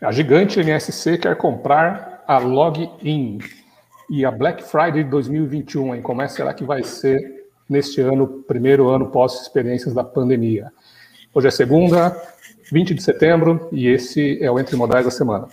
A gigante MSC quer comprar a Login e a Black Friday de 2021, hein? Como é será que vai ser neste ano, primeiro ano pós-experiências da pandemia? Hoje é segunda, 20 de setembro, e esse é o Entre Modais da semana.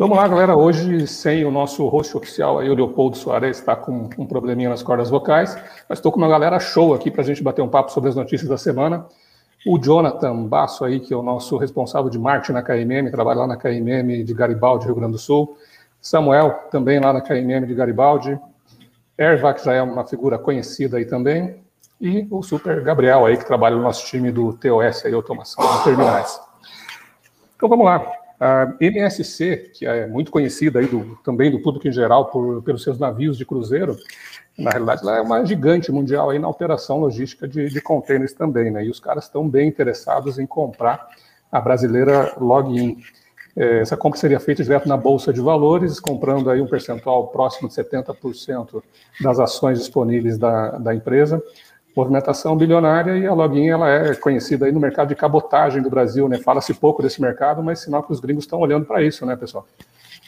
Vamos lá, galera. Hoje, sem o nosso host oficial, aí, o Leopoldo Soares, está com um probleminha nas cordas vocais, mas estou com uma galera show aqui para a gente bater um papo sobre as notícias da semana. O Jonathan Basso, aí, que é o nosso responsável de marketing na KMM, trabalha lá na KMM de Garibaldi, Rio Grande do Sul. Samuel, também lá na KMM de Garibaldi. Erva, que já é uma figura conhecida aí também. E o Super Gabriel, aí, que trabalha no nosso time do TOS, aí, Automação de Terminais. Então, vamos lá. A MSC, que é muito conhecida aí do, também do público em geral por, pelos seus navios de cruzeiro, na realidade ela é uma gigante mundial aí na operação logística de, de containers também, né? E os caras estão bem interessados em comprar a brasileira Login. É, essa compra seria feita direto na Bolsa de Valores, comprando aí um percentual próximo de 70% das ações disponíveis da, da empresa movimentação bilionária e a Login ela é conhecida aí no mercado de cabotagem do Brasil, né? Fala-se pouco desse mercado, mas sinal que os gringos estão olhando para isso, né, pessoal?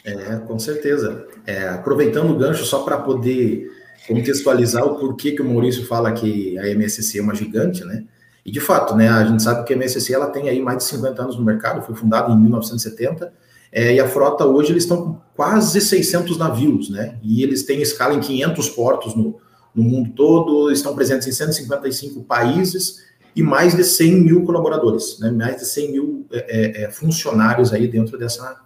É, com certeza. É, aproveitando o gancho só para poder contextualizar o porquê que o Maurício fala que a MSC é uma gigante, né? E de fato, né, a gente sabe que a MSC ela tem aí mais de 50 anos no mercado, foi fundada em 1970, é, e a frota hoje eles estão com quase 600 navios, né? E eles têm escala em 500 portos no, no mundo todo, estão presentes em 155 países e mais de 100 mil colaboradores, né? mais de 100 mil é, é, é, funcionários aí dentro dessa,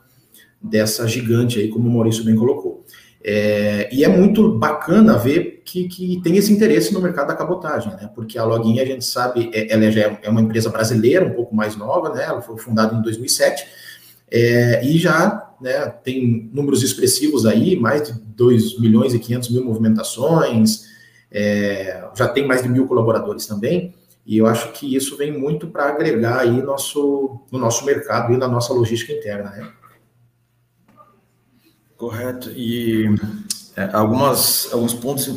dessa gigante aí, como o Maurício bem colocou. É, e é muito bacana ver que, que tem esse interesse no mercado da cabotagem, né? Porque a Login, a gente sabe, é, ela já é, é uma empresa brasileira, um pouco mais nova, né? Ela foi fundada em 2007 é, e já né, tem números expressivos aí, mais de 2 milhões e 500 mil movimentações, é, já tem mais de mil colaboradores também, e eu acho que isso vem muito para agregar aí nosso, no nosso mercado e na nossa logística interna, né? Correto. E é, algumas, alguns pontos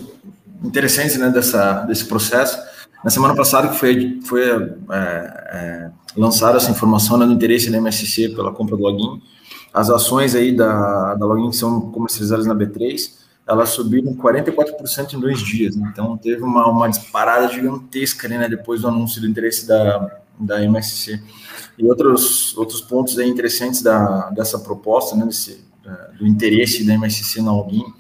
interessantes né, dessa, desse processo. Na semana passada que foi, foi é, é, lançada essa informação né, no interesse da MSC pela compra do login, as ações aí da, da login são comercializadas na B3, elas subiram 44% em dois dias. Então, teve uma, uma disparada gigantesca né, depois do anúncio do interesse da, da MSC. E outros, outros pontos aí interessantes da, dessa proposta, né, desse, do interesse da MSC na Alguin,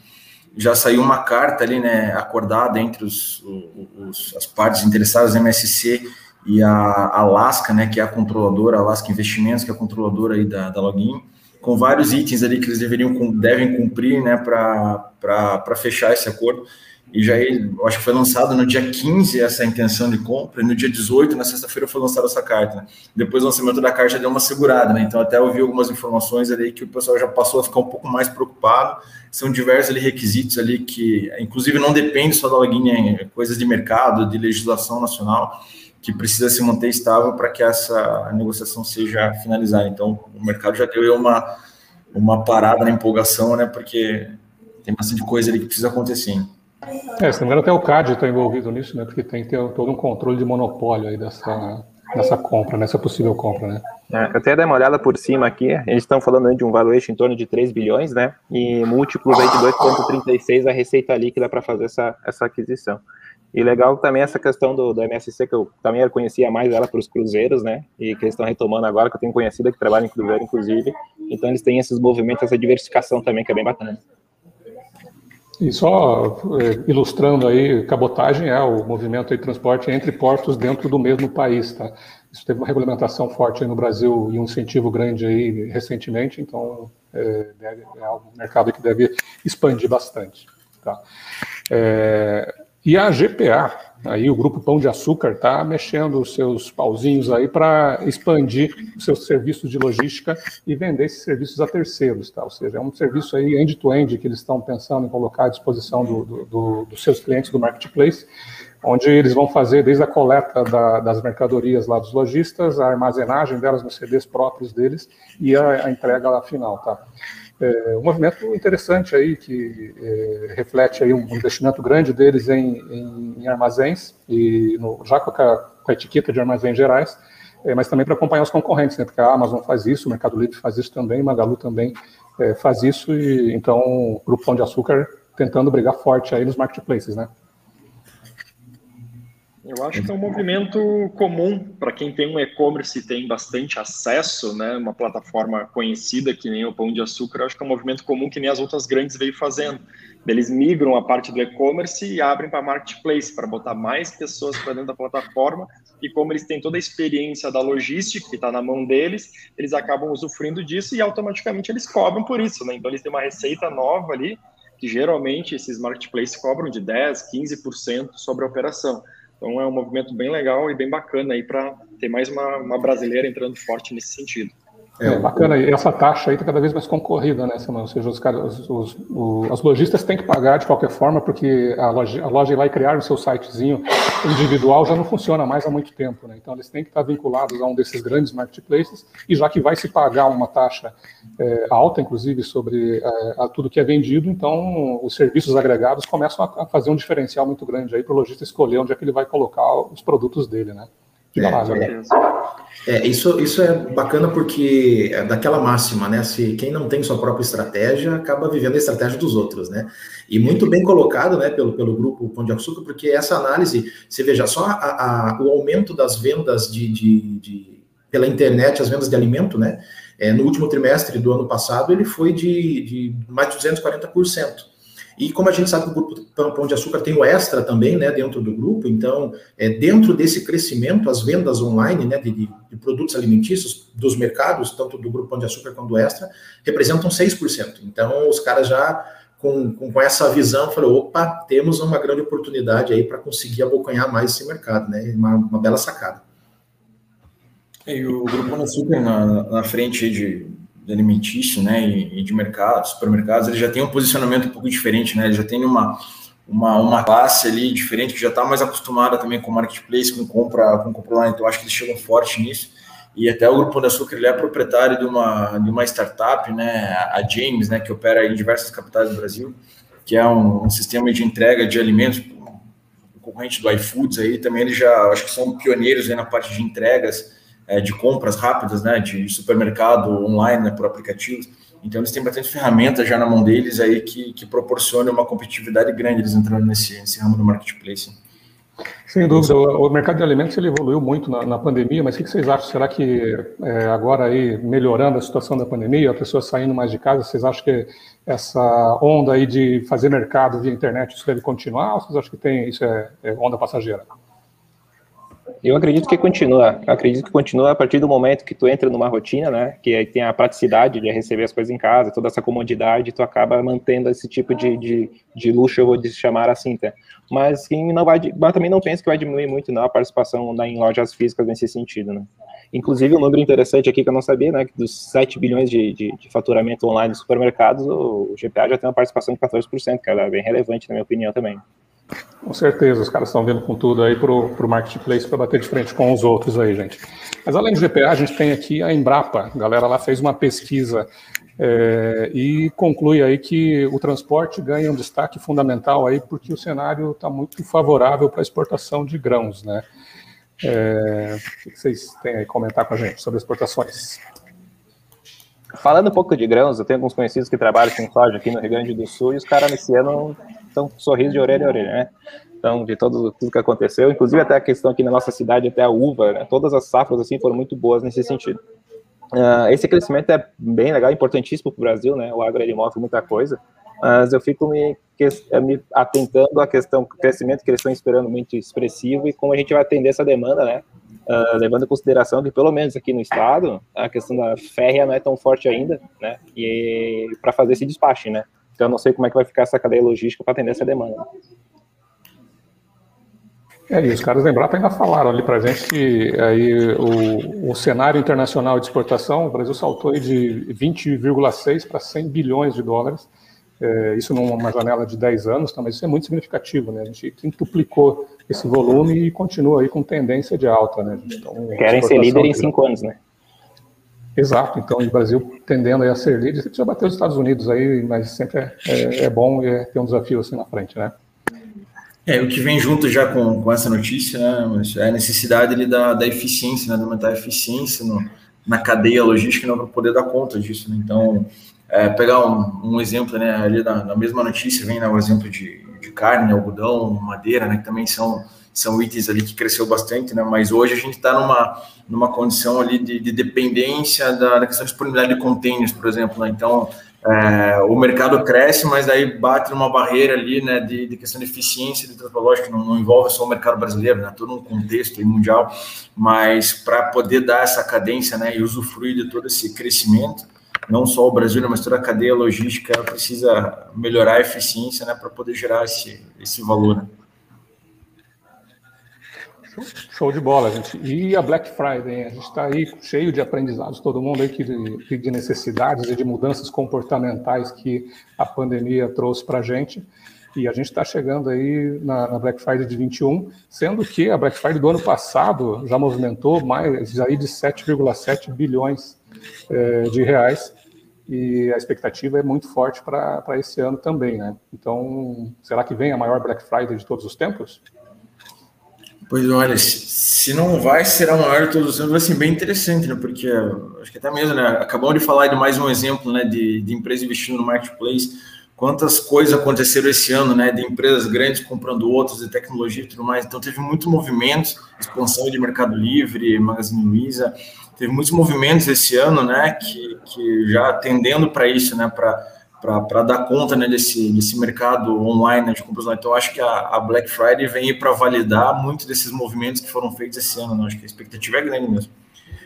já saiu uma carta ali, né, acordada entre os, os, as partes interessadas, a MSC e a Alaska, né, que é a controladora, a Alaska Investimentos, que é a controladora aí da, da Login, com vários itens ali que eles deveriam devem cumprir, né, para fechar esse acordo. E já acho que foi lançado no dia 15 essa intenção de compra, e no dia 18, na sexta-feira, foi lançada essa carta. Né? Depois do lançamento da carta já deu uma segurada, né? Então até eu vi algumas informações ali que o pessoal já passou a ficar um pouco mais preocupado. São diversos ali requisitos ali que, inclusive, não depende só da login, é coisas de mercado, de legislação nacional que precisa se manter estável para que essa negociação seja finalizada. Então, o mercado já deu uma, uma parada na empolgação, né? Porque tem bastante coisa ali que precisa acontecer. É, se não me engano, até o CAD está envolvido nisso, né? Porque tem que ter todo um controle de monopólio aí dessa, dessa compra, nessa possível compra, né? É, eu até dei uma olhada por cima aqui, gente está falando de um valuation em torno de 3 bilhões, né? E múltiplos aí de 2,36 a receita líquida para fazer essa, essa aquisição. E legal também essa questão do, do MSC, que eu também conhecia mais ela para os cruzeiros, né? E que eles estão retomando agora, que eu tenho conhecida que trabalha em cruzeiro, inclusive. Então eles têm esses movimentos, essa diversificação também, que é bem bacana. E só é, ilustrando aí, cabotagem é o movimento de transporte entre portos dentro do mesmo país, tá? Isso teve uma regulamentação forte no Brasil e um incentivo grande aí recentemente, então é, é um mercado que deve expandir bastante, tá? É, e a GPA, aí o Grupo Pão de Açúcar, está mexendo os seus pauzinhos aí para expandir os seus serviços de logística e vender esses serviços a terceiros, tá? Ou seja, é um serviço aí end-to-end -end que eles estão pensando em colocar à disposição do, do, do, dos seus clientes do marketplace onde eles vão fazer desde a coleta da, das mercadorias lá dos lojistas, a armazenagem delas nos CDs próprios deles e a, a entrega lá final, tá? É, um movimento interessante aí que é, reflete aí um investimento grande deles em, em, em armazéns e no, já com a, com a, etiqueta de armazéns gerais, é, mas também para acompanhar os concorrentes, né? Porque a Amazon faz isso, o Mercado Livre faz isso também, Magalu também é, faz isso e então o Grupo Pão de Açúcar tentando brigar forte aí nos marketplaces, né? Eu acho que é um movimento comum para quem tem um e-commerce e tem bastante acesso, né, uma plataforma conhecida que nem o Pão de Açúcar, acho que é um movimento comum que nem as outras grandes veio fazendo. Eles migram a parte do e-commerce e abrem para marketplace para botar mais pessoas para dentro da plataforma e como eles têm toda a experiência da logística que está na mão deles, eles acabam usufruindo disso e automaticamente eles cobram por isso, né? Então eles têm uma receita nova ali que geralmente esses marketplaces cobram de 10, 15% sobre a operação. Então é um movimento bem legal e bem bacana aí para ter mais uma, uma brasileira entrando forte nesse sentido. É, bacana, e essa taxa aí está cada vez mais concorrida, né, Samuel? Ou seja, os, caras, os, os, os lojistas têm que pagar de qualquer forma, porque a loja, a loja ir lá e criar o seu sitezinho individual já não funciona mais há muito tempo, né? Então eles têm que estar vinculados a um desses grandes marketplaces, e já que vai se pagar uma taxa é, alta, inclusive, sobre é, a tudo que é vendido, então os serviços agregados começam a, a fazer um diferencial muito grande aí para o lojista escolher onde é que ele vai colocar os produtos dele, né? Diga é, lá, é, é, isso, isso é bacana porque é daquela máxima, né? Se quem não tem sua própria estratégia acaba vivendo a estratégia dos outros, né? E muito bem colocado, né, pelo, pelo grupo Pão de Açúcar, porque essa análise, você veja só a, a, o aumento das vendas de, de, de, pela internet, as vendas de alimento, né? É, no último trimestre do ano passado, ele foi de, de mais de 240%. E como a gente sabe que o grupo Pão de Açúcar tem o extra também, né, dentro do grupo, então, é, dentro desse crescimento, as vendas online, né, de, de, produtos alimentícios dos mercados, tanto do grupo Pão de Açúcar quanto do extra, representam 6%. Então, os caras já com, com, com essa visão, falaram, opa, temos uma grande oportunidade aí para conseguir abocanhar mais esse mercado, né, uma, uma bela sacada. E o Grupo Açúcar na, na frente de alimentício, né, e, de mercados, supermercados, ele já tem um posicionamento um pouco diferente, né, ele já tem uma, uma, uma classe ali diferente, que já está mais acostumada também com marketplace, com compra, com compra online, então acho que eles chegam forte nisso, e até o Grupo da Açúcar, ele é proprietário de uma, de uma startup, né, a James, né, que opera em diversas capitais do Brasil, que é um, um sistema de entrega de alimentos, concorrente do iFoods aí, também eles já, acho que são pioneiros aí na parte de entregas, é, de compras rápidas, né, de supermercado online, né, por aplicativos. Então, eles têm bastante ferramentas já na mão deles aí que, que proporcionam uma competitividade grande eles entrando nesse, nesse ramo do marketplace. Sem dúvida, o, o mercado de alimentos ele evoluiu muito na, na pandemia, mas o que vocês acham? Será que é, agora aí melhorando a situação da pandemia, a pessoa saindo mais de casa, vocês acham que essa onda aí de fazer mercado via internet isso deve continuar ou vocês acham que tem isso é, é onda passageira? Eu acredito que continua. Eu acredito que continua a partir do momento que tu entra numa rotina, né? Que aí tem a praticidade de receber as coisas em casa, toda essa comodidade, tu acaba mantendo esse tipo de, de, de luxo, eu vou chamar assim, tá? Mas quem não vai, mas também não penso que vai diminuir muito não a participação em lojas físicas nesse sentido, né? Inclusive, um número interessante aqui que eu não sabia, né? Que dos 7 bilhões de, de, de faturamento online dos supermercados, o, o GPA já tem uma participação de 14%, que é bem relevante, na minha opinião, também. Com certeza, os caras estão vindo com tudo aí para o marketplace para bater de frente com os outros aí, gente. Mas além do GPA, a gente tem aqui a Embrapa. A galera lá fez uma pesquisa é, e conclui aí que o transporte ganha um destaque fundamental aí porque o cenário está muito favorável para a exportação de grãos, né? É, o que vocês têm aí a comentar com a gente sobre exportações? Falando um pouco de grãos, eu tenho alguns conhecidos que trabalham com soja aqui no Rio Grande do Sul e os caras nesse ano estão com sorriso de orelha a orelha, né? Então, de todo, tudo que aconteceu, inclusive até a questão aqui na nossa cidade, até a uva, né? todas as safras assim foram muito boas nesse sentido. Uh, esse crescimento é bem legal, importantíssimo para o Brasil, né? O agro ele move muita coisa, mas eu fico me, me atentando à questão do crescimento que eles estão esperando muito expressivo e como a gente vai atender essa demanda, né? Uh, levando em consideração que, pelo menos aqui no estado, a questão da férrea não é tão forte ainda, né? E para fazer esse despacho, né? Então, eu não sei como é que vai ficar essa cadeia logística para atender essa demanda. É, e os caras da Embrapa ainda falaram ali para a gente que aí o, o, cenário internacional de exportação, o Brasil saltou de 20,6 para 100 bilhões de dólares, É, isso numa janela de 10 anos, tá, mas isso é muito significativo, né? A gente quintuplicou esse volume e continua aí com tendência de alta, né? Então, Querem ser líder em 5 anos, né? Exato, então o Brasil tendendo a ser líder, já bateu os Estados Unidos aí, mas sempre é, é, é bom e é, ter um desafio assim na frente, né? É, o que vem junto já com, com essa notícia, né, é a necessidade ali da, da eficiência, né, de aumentar a eficiência no, na cadeia logística para poder dar conta disso. Né? Então, é, pegar um, um, exemplo, né, ali na, na, mesma notícia vem né, o exemplo de, de carne, algodão, madeira, né, que também são, são itens ali que cresceu bastante, né, mas hoje a gente está numa, numa condição ali de, de dependência da, da, questão de disponibilidade de containers, por exemplo, né, então é, o mercado cresce, mas aí bate numa barreira ali, né, de, de questão de eficiência de transporte, não, não envolve só o mercado brasileiro, né, todo um contexto mundial, mas para poder dar essa cadência, né, e usufruir de todo esse crescimento, não só o Brasil, né, mas toda a cadeia logística precisa melhorar a eficiência, né, para poder gerar esse, esse valor, né. Show de bola, gente. E a Black Friday, a gente está aí cheio de aprendizados, todo mundo aí que, de necessidades e de mudanças comportamentais que a pandemia trouxe para a gente. E a gente está chegando aí na, na, Black Friday de 21, sendo que a Black Friday do ano passado já movimentou mais aí de 7,7 bilhões é, de reais. E a expectativa é muito forte para esse ano também, né? Então, será que vem a maior Black Friday de todos os tempos? Pois olha, se não vai, será o maior de todos os anos, vai ser bem interessante, né? Porque acho que até mesmo, né? Acabamos de falar de mais um exemplo, né? De, de empresa investindo no marketplace. Quantas coisas aconteceram esse ano, né? De empresas grandes comprando outras, de tecnologia e tudo mais. Então teve muitos movimentos, expansão de Mercado Livre, Magazine Luiza. Teve muitos movimentos esse ano, né? Que, que já atendendo para isso, né? Para dar conta né, desse, desse mercado online né, de compras online. Então, acho que a, a Black Friday vem para validar muito desses movimentos que foram feitos esse ano. Né? Acho que a expectativa é grande mesmo.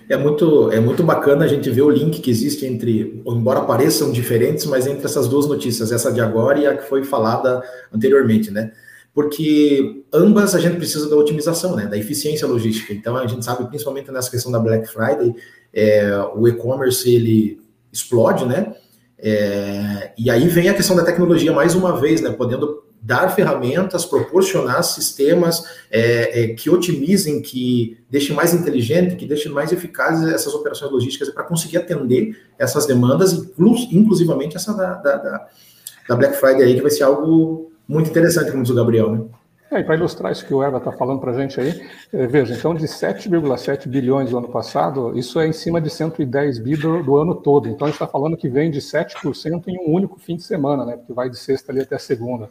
É muito, é muito bacana a gente ver o link que existe entre, embora pareçam diferentes, mas entre essas duas notícias, essa de agora e a que foi falada anteriormente, né? Porque ambas a gente precisa da otimização, né? Da eficiência logística. Então a gente sabe, principalmente nessa questão da Black Friday, é, o e-commerce ele explode, né? É, e aí vem a questão da tecnologia mais uma vez, né, podendo dar ferramentas, proporcionar sistemas é, é, que otimizem, que deixem mais inteligente, que deixem mais eficazes essas operações logísticas para conseguir atender essas demandas, inclus, inclusivamente essa da, da, da Black Friday aí, que vai ser algo muito interessante, como diz o Gabriel, né? É, para ilustrar isso que o Eva está falando para a gente aí, é, veja, então de 7,7 bilhões do ano passado, isso é em cima de 110 bi do, do ano todo. Então a gente está falando que vem de 7% em um único fim de semana, né? Porque vai de sexta ali até segunda.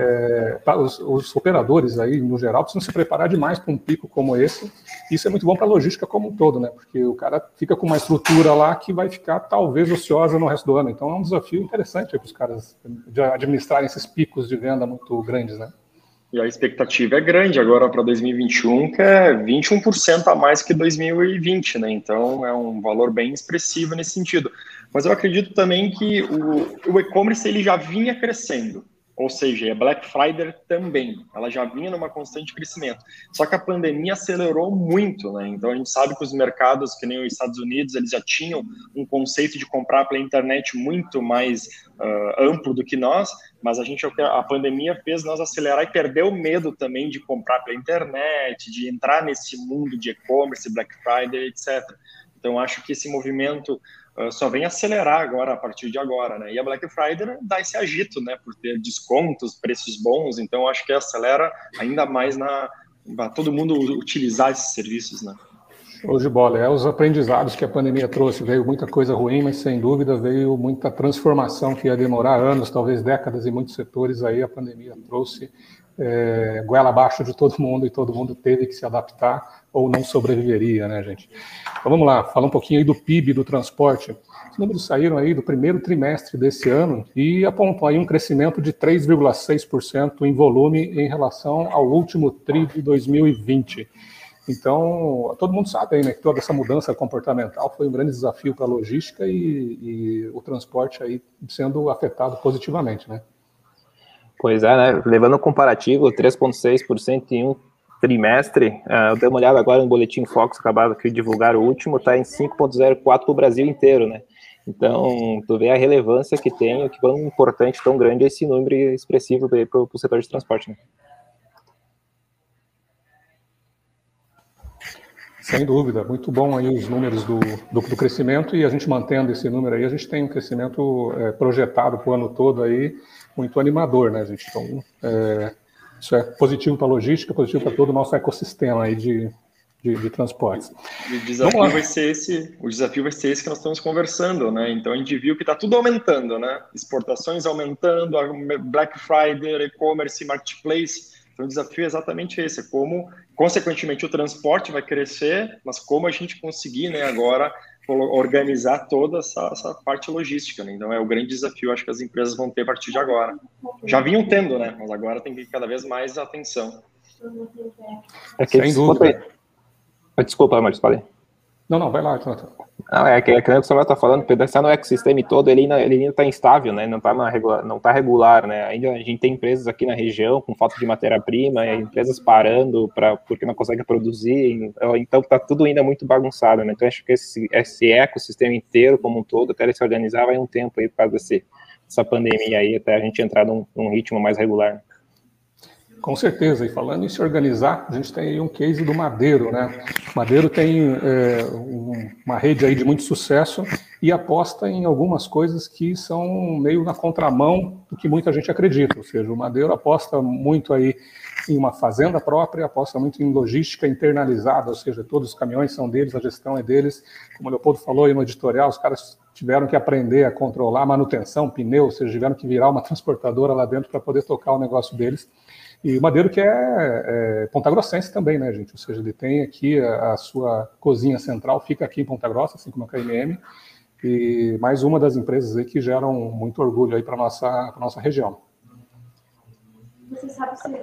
É, os, os, operadores aí, no geral, precisam se preparar demais para um pico como esse. Isso é muito bom para a logística como um todo, né? Porque o cara fica com uma estrutura lá que vai ficar talvez ociosa no resto do ano. Então é um desafio interessante para os caras de administrarem esses picos de venda muito grandes, né? E a expectativa é grande agora para 2021, que é 21% a mais que 2020, né? Então é um valor bem expressivo nesse sentido. Mas eu acredito também que o, o e-commerce ele já vinha crescendo. Ou seja, a Black Friday também, ela já vinha numa constante crescimento. Só que a pandemia acelerou muito, né? Então a gente sabe que os mercados, que nem os Estados Unidos, eles já tinham um conceito de comprar pela internet muito mais uh, amplo do que nós, mas a gente a pandemia fez nós acelerar e perder o medo também de comprar pela internet, de entrar nesse mundo de e-commerce, Black Friday, etc. Então acho que esse movimento ah, só vem acelerar agora, a partir de agora, né? E a Black Friday dá esse agito, né? Por ter descontos, preços bons, então acho que acelera ainda mais na todo mundo utilizar esses serviços, né? Show de bola. É os aprendizados que a pandemia trouxe. Veio muita coisa ruim, mas sem dúvida veio muita transformação que ia demorar anos, talvez décadas em muitos setores. Aí a pandemia trouxe é, goela abaixo de todo mundo e todo mundo teve que se adaptar ou não sobreviveria, né, gente? Então vamos lá, falar um pouquinho aí do PIB do transporte. Os números saíram aí do primeiro trimestre desse ano e apontam aí um crescimento de 3,6% em volume em relação ao último TRI de 2020. Então, todo mundo sabe aí, né, que toda essa mudança comportamental foi um grande desafio para a logística e, e o transporte aí sendo afetado positivamente, né? Pois é, né? Levando o comparativo, 3,6% em um trimestre, uh, eu dei uma olhada agora no Boletim Fox, acabado de divulgar o último, está em 5,04% para o Brasil inteiro, né? Então, tu vê a relevância que tem, o que quão importante, tão grande é esse número expressivo para o setor de transporte. Né? Sem dúvida, muito bom aí os números do, do, do, crescimento e a gente mantendo esse número aí, a gente tem um crescimento é, projetado para o ano todo aí, muito animador, né, gente? Então, é, isso é positivo para a logística, positivo para todo o nosso ecossistema aí de, de, de transportes. O desafio vai ser esse, o desafio vai ser esse que nós estamos conversando, né? Então a gente viu que está tudo aumentando, né? Exportações aumentando, Black Friday, e-commerce, marketplace. Então o desafio é exatamente esse, é como, consequentemente, o transporte vai crescer, mas como a gente conseguir, né, agora organizar toda essa, essa parte logística. Né? Então é o grande desafio, acho que as empresas vão ter a partir de agora. Já vinham tendo, né? Mas agora tem que ter cada vez mais atenção. É que Sem dúvida. Desculpa, Marcos, falei. Não, não, vai lá, Jonathan. Não, é que, é que o Samuel está falando, pensar no ecossistema todo, ele ainda, ele ainda está instável, né? Não está regular, tá regular, né? Ainda a gente tem empresas aqui na região com falta de matéria-prima, empresas parando para porque não conseguem produzir, então está tudo ainda muito bagunçado, né? Então acho que esse, esse ecossistema inteiro como um todo, até ele se organizar, vai um tempo aí por causa desse, dessa pandemia aí, até a gente entrar num, num ritmo mais regular. Com certeza, e falando em se organizar, a gente tem aí um case do Madeiro, né? Madeiro tem é, um, uma rede aí de muito sucesso e aposta em algumas coisas que são meio na contramão do que muita gente acredita, ou seja, o Madeiro aposta muito aí uma fazenda própria, aposta muito em logística internalizada, ou seja, todos os caminhões são deles, a gestão é deles, como o Leopoldo falou aí no editorial, os caras tiveram que aprender a controlar manutenção, pneu, ou seja, tiveram que virar uma transportadora lá dentro para poder tocar o negócio deles, e o Madeiro que é, é Ponta Grossense também, né, gente? Ou seja, ele tem aqui a, a, sua cozinha central, fica aqui em Ponta Grossa, assim como a KMM, e mais uma das empresas aí que geram muito orgulho aí para nossa nossa região.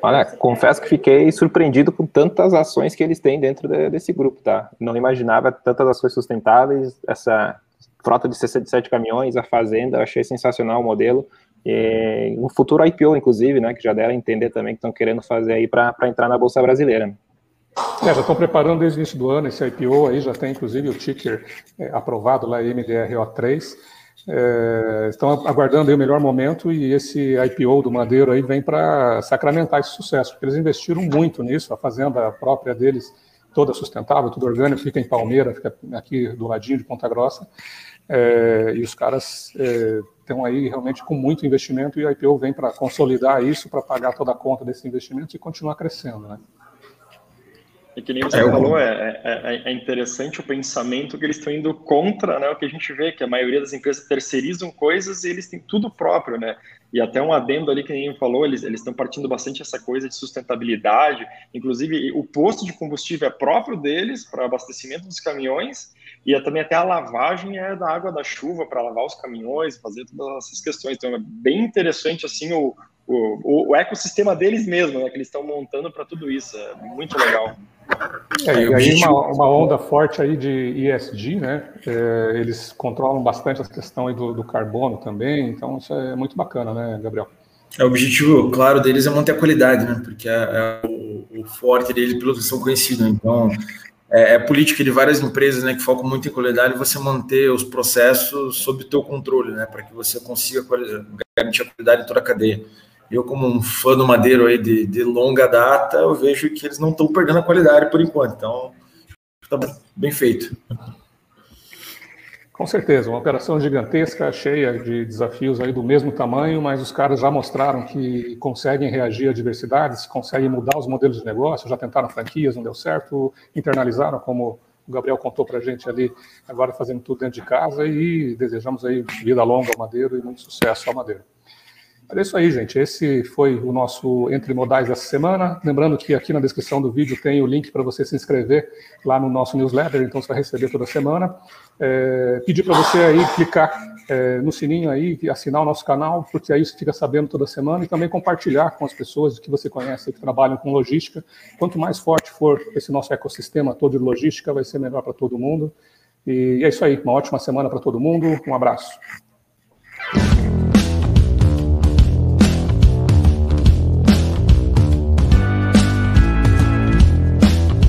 Olha, confesso que fiquei surpreendido com tantas ações que eles têm dentro de, desse grupo, tá? Não imaginava tantas ações sustentáveis, essa frota de 67 caminhões, a fazenda, achei sensacional o modelo. E um futuro IPO, inclusive, né, que já deram a entender também que estão querendo fazer aí para entrar na Bolsa Brasileira. É, já estão preparando desde o início do ano esse IPO, aí já tem inclusive o ticker é, aprovado lá, MDRO3. É, estão aguardando o melhor momento e esse IPO do Madeiro aí vem para sacramentar esse sucesso, porque eles investiram muito nisso, a fazenda própria deles, toda sustentável, tudo orgânico, fica em Palmeira, fica aqui do ladinho de Ponta Grossa, é, e os caras é, estão aí realmente com muito investimento e o IPO vem para consolidar isso, para pagar toda a conta desse investimento e continuar crescendo, né? E que nem você é, falou, é, é, é, interessante o pensamento que eles estão indo contra né, o que a gente vê, que a maioria das empresas terceirizam coisas e eles têm tudo próprio, né? E até um adendo ali que nem falou, eles estão partindo bastante essa coisa de sustentabilidade, inclusive o posto de combustível é próprio deles para abastecimento dos caminhões, e também até a lavagem é da água da chuva para lavar os caminhões, fazer todas essas questões. Então é bem interessante assim o, o, o ecossistema deles mesmo, né, que eles estão montando para tudo isso. É muito legal. É, e aí uma, uma, onda forte aí de ESG, né? É, eles controlam bastante a questão aí do, do, carbono também, então isso é muito bacana, né, Gabriel? É, o objetivo, claro, deles é manter a qualidade, né? Porque é, é o, o, forte deles, pelo que são conhecidos. Né? Então, é, é, política de várias empresas, né, que focam muito em qualidade, você manter os processos sob teu controle, né? Para que você consiga garantir a qualidade em toda a cadeia eu, como um fã do Madeiro aí de, de longa data, eu vejo que eles não estão perdendo a qualidade por enquanto. Então, está bem feito. Com certeza, uma operação gigantesca, cheia de desafios aí do mesmo tamanho, mas os caras já mostraram que conseguem reagir a diversidades, conseguem mudar os modelos de negócio, já tentaram franquias, não deu certo, internalizaram, como o Gabriel contou para a gente ali, agora fazendo tudo dentro de casa e desejamos aí vida longa ao Madeiro e muito sucesso ao Madeiro. É isso aí, gente. Esse foi o nosso Entre Modais dessa semana. Lembrando que aqui na descrição do vídeo tem o link para você se inscrever lá no nosso newsletter, então você vai receber toda semana. É, pedir para você aí clicar é, no sininho aí e assinar o nosso canal, porque aí você fica sabendo toda semana e também compartilhar com as pessoas que você conhece que trabalham com logística. Quanto mais forte for esse nosso ecossistema todo de logística, vai ser melhor para todo mundo. E é isso aí. Uma ótima semana para todo mundo. Um abraço.